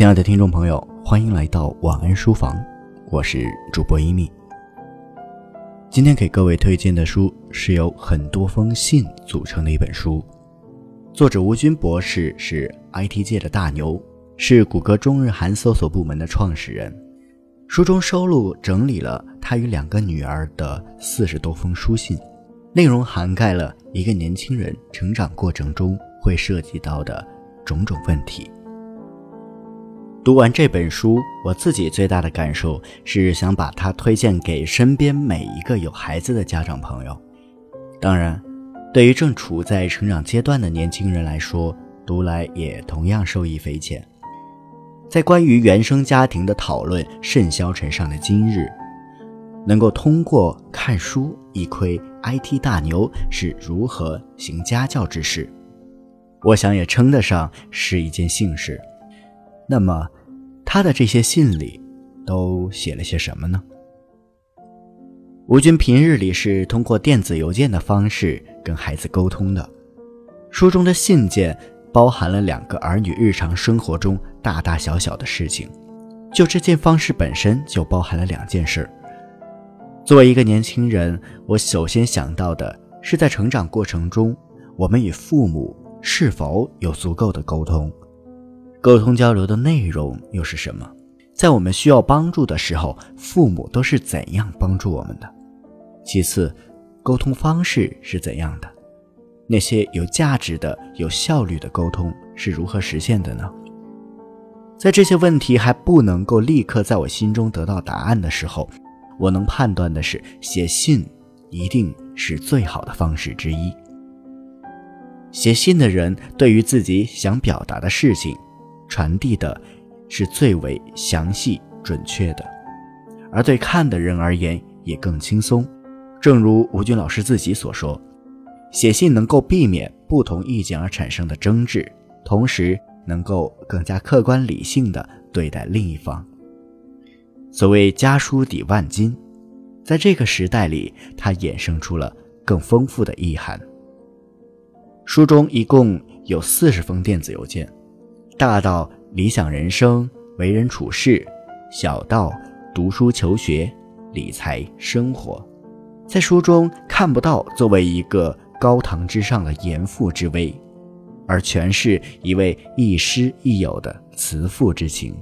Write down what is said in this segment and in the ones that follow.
亲爱的听众朋友，欢迎来到晚安书房，我是主播一米。今天给各位推荐的书是由很多封信组成的一本书，作者吴军博士是 IT 界的大牛，是谷歌中日韩搜索部门的创始人。书中收录整理了他与两个女儿的四十多封书信，内容涵盖了一个年轻人成长过程中会涉及到的种种问题。读完这本书，我自己最大的感受是想把它推荐给身边每一个有孩子的家长朋友。当然，对于正处在成长阶段的年轻人来说，读来也同样受益匪浅。在关于原生家庭的讨论甚嚣尘上的今日，能够通过看书一窥 IT 大牛是如何行家教之事，我想也称得上是一件幸事。那么，他的这些信里都写了些什么呢？吴军平日里是通过电子邮件的方式跟孩子沟通的。书中的信件包含了两个儿女日常生活中大大小小的事情，就这件方式本身就包含了两件事。作为一个年轻人，我首先想到的是，在成长过程中，我们与父母是否有足够的沟通。沟通交流的内容又是什么？在我们需要帮助的时候，父母都是怎样帮助我们的？其次，沟通方式是怎样的？那些有价值的、有效率的沟通是如何实现的呢？在这些问题还不能够立刻在我心中得到答案的时候，我能判断的是，写信一定是最好的方式之一。写信的人对于自己想表达的事情。传递的是最为详细准确的，而对看的人而言也更轻松。正如吴军老师自己所说，写信能够避免不同意见而产生的争执，同时能够更加客观理性的对待另一方。所谓家书抵万金，在这个时代里，它衍生出了更丰富的意涵。书中一共有四十封电子邮件。大到理想人生、为人处事，小到读书求学、理财生活，在书中看不到作为一个高堂之上的严父之威，而全是一位亦师亦友的慈父之情。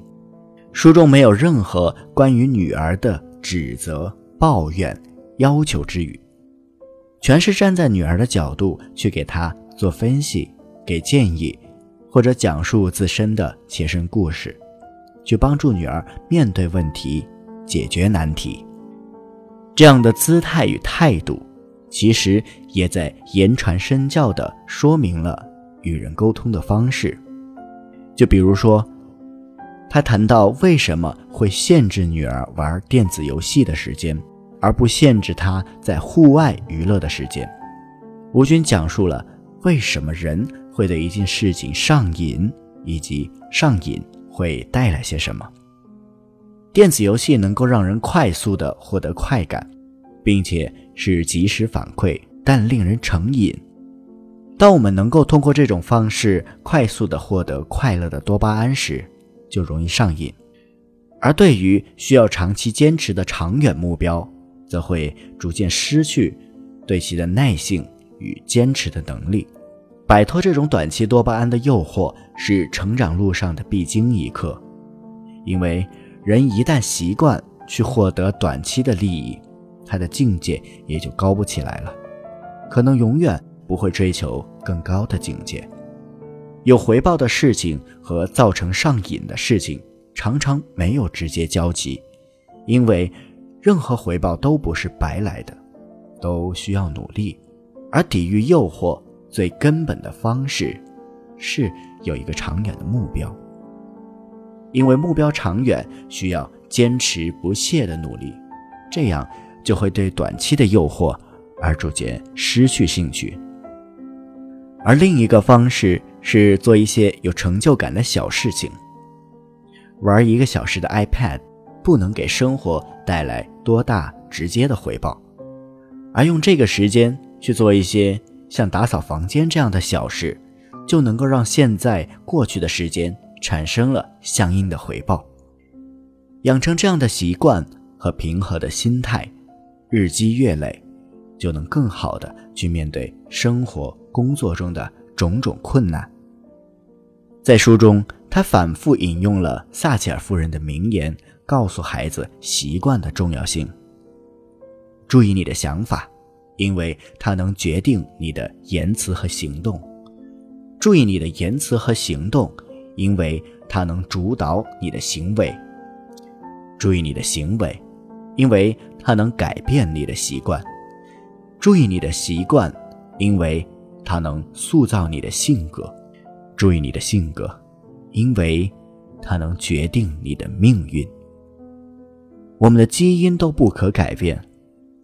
书中没有任何关于女儿的指责、抱怨、要求之语，全是站在女儿的角度去给她做分析、给建议。或者讲述自身的切身故事，去帮助女儿面对问题、解决难题。这样的姿态与态度，其实也在言传身教地说明了与人沟通的方式。就比如说，他谈到为什么会限制女儿玩电子游戏的时间，而不限制她在户外娱乐的时间。吴军讲述了为什么人。会对一件事情上瘾，以及上瘾会带来些什么？电子游戏能够让人快速的获得快感，并且是及时反馈，但令人成瘾。当我们能够通过这种方式快速的获得快乐的多巴胺时，就容易上瘾。而对于需要长期坚持的长远目标，则会逐渐失去对其的耐性与坚持的能力。摆脱这种短期多巴胺的诱惑是成长路上的必经一课，因为人一旦习惯去获得短期的利益，他的境界也就高不起来了，可能永远不会追求更高的境界。有回报的事情和造成上瘾的事情常常没有直接交集，因为任何回报都不是白来的，都需要努力，而抵御诱惑。最根本的方式，是有一个长远的目标，因为目标长远需要坚持不懈的努力，这样就会对短期的诱惑而逐渐失去兴趣。而另一个方式是做一些有成就感的小事情，玩一个小时的 iPad，不能给生活带来多大直接的回报，而用这个时间去做一些。像打扫房间这样的小事，就能够让现在过去的时间产生了相应的回报。养成这样的习惯和平和的心态，日积月累，就能更好的去面对生活、工作中的种种困难。在书中，他反复引用了撒切尔夫人的名言，告诉孩子习惯的重要性。注意你的想法，因为它能决定你的言辞和行动；注意你的言辞和行动，因为它能主导你的行为；注意你的行为，因为它能改变你的习惯；注意你的习惯，因为它能塑造你的性格。注意你的性格，因为它能决定你的命运。我们的基因都不可改变，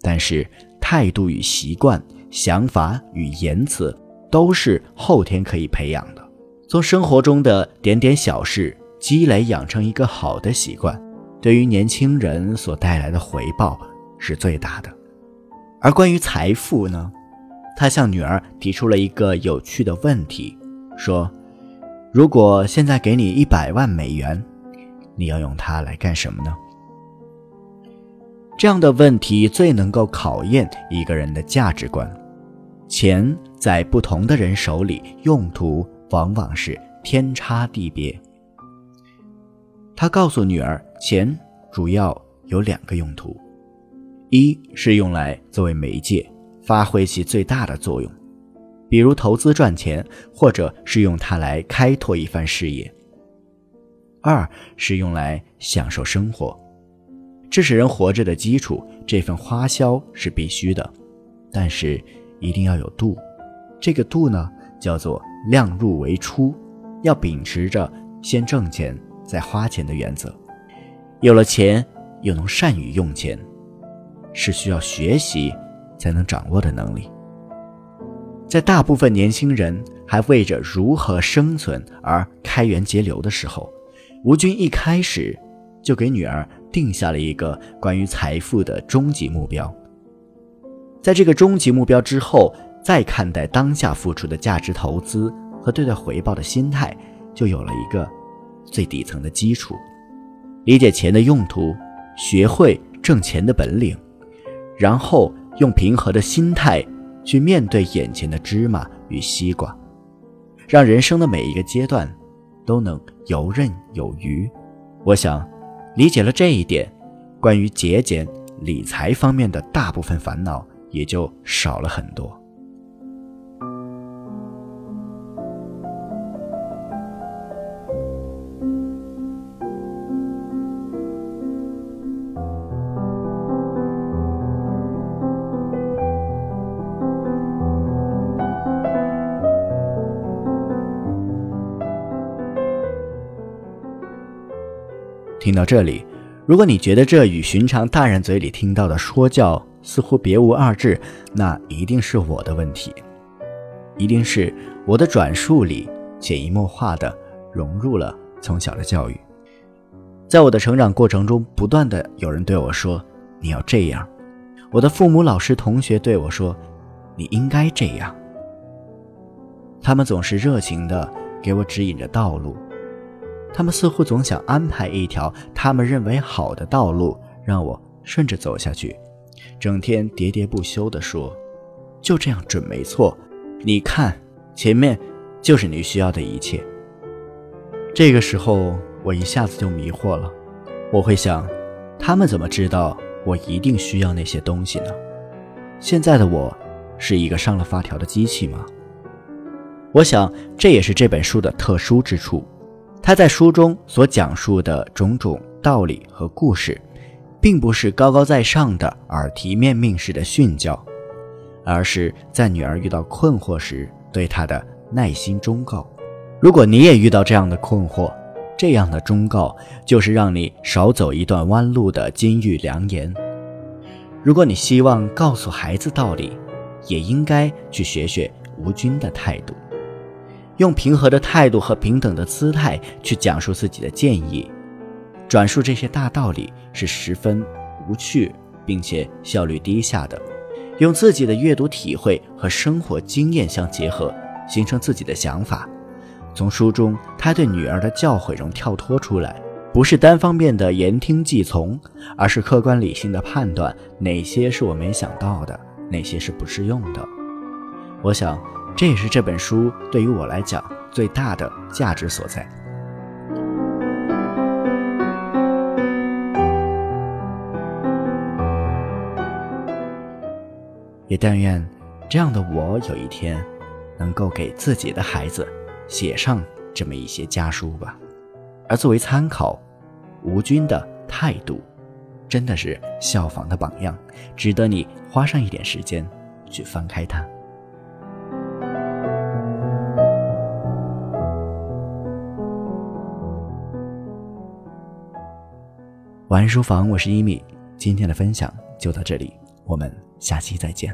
但是态度与习惯、想法与言辞都是后天可以培养的。从生活中的点点小事积累，养成一个好的习惯，对于年轻人所带来的回报是最大的。而关于财富呢，他向女儿提出了一个有趣的问题，说。如果现在给你一百万美元，你要用它来干什么呢？这样的问题最能够考验一个人的价值观。钱在不同的人手里，用途往往是天差地别。他告诉女儿，钱主要有两个用途：一是用来作为媒介，发挥其最大的作用。比如投资赚钱，或者是用它来开拓一番事业。二是用来享受生活，这是人活着的基础，这份花销是必须的，但是一定要有度。这个度呢，叫做量入为出，要秉持着先挣钱再花钱的原则。有了钱又能善于用钱，是需要学习才能掌握的能力。在大部分年轻人还为着如何生存而开源节流的时候，吴军一开始就给女儿定下了一个关于财富的终极目标。在这个终极目标之后，再看待当下付出的价值投资和对待回报的心态，就有了一个最底层的基础。理解钱的用途，学会挣钱的本领，然后用平和的心态。去面对眼前的芝麻与西瓜，让人生的每一个阶段都能游刃有余。我想，理解了这一点，关于节俭理财方面的大部分烦恼也就少了很多。听到这里，如果你觉得这与寻常大人嘴里听到的说教似乎别无二致，那一定是我的问题，一定是我的转述里潜移默化的融入了从小的教育。在我的成长过程中，不断的有人对我说：“你要这样。”我的父母、老师、同学对我说：“你应该这样。”他们总是热情的给我指引着道路。他们似乎总想安排一条他们认为好的道路，让我顺着走下去，整天喋喋不休地说：“就这样准没错，你看，前面就是你需要的一切。”这个时候，我一下子就迷惑了。我会想，他们怎么知道我一定需要那些东西呢？现在的我，是一个上了发条的机器吗？我想，这也是这本书的特殊之处。他在书中所讲述的种种道理和故事，并不是高高在上的耳提面命式的训教，而是在女儿遇到困惑时对她的耐心忠告。如果你也遇到这样的困惑，这样的忠告就是让你少走一段弯路的金玉良言。如果你希望告诉孩子道理，也应该去学学吴军的态度。用平和的态度和平等的姿态去讲述自己的建议，转述这些大道理是十分无趣并且效率低下的。用自己的阅读体会和生活经验相结合，形成自己的想法，从书中他对女儿的教诲中跳脱出来，不是单方面的言听计从，而是客观理性的判断哪些是我没想到的，哪些是不适用的。我想，这也是这本书对于我来讲最大的价值所在。也但愿，这样的我有一天，能够给自己的孩子写上这么一些家书吧。而作为参考，吴军的态度，真的是效仿的榜样，值得你花上一点时间去翻开它。晚安书房，我是一米，今天的分享就到这里。我们下期再见。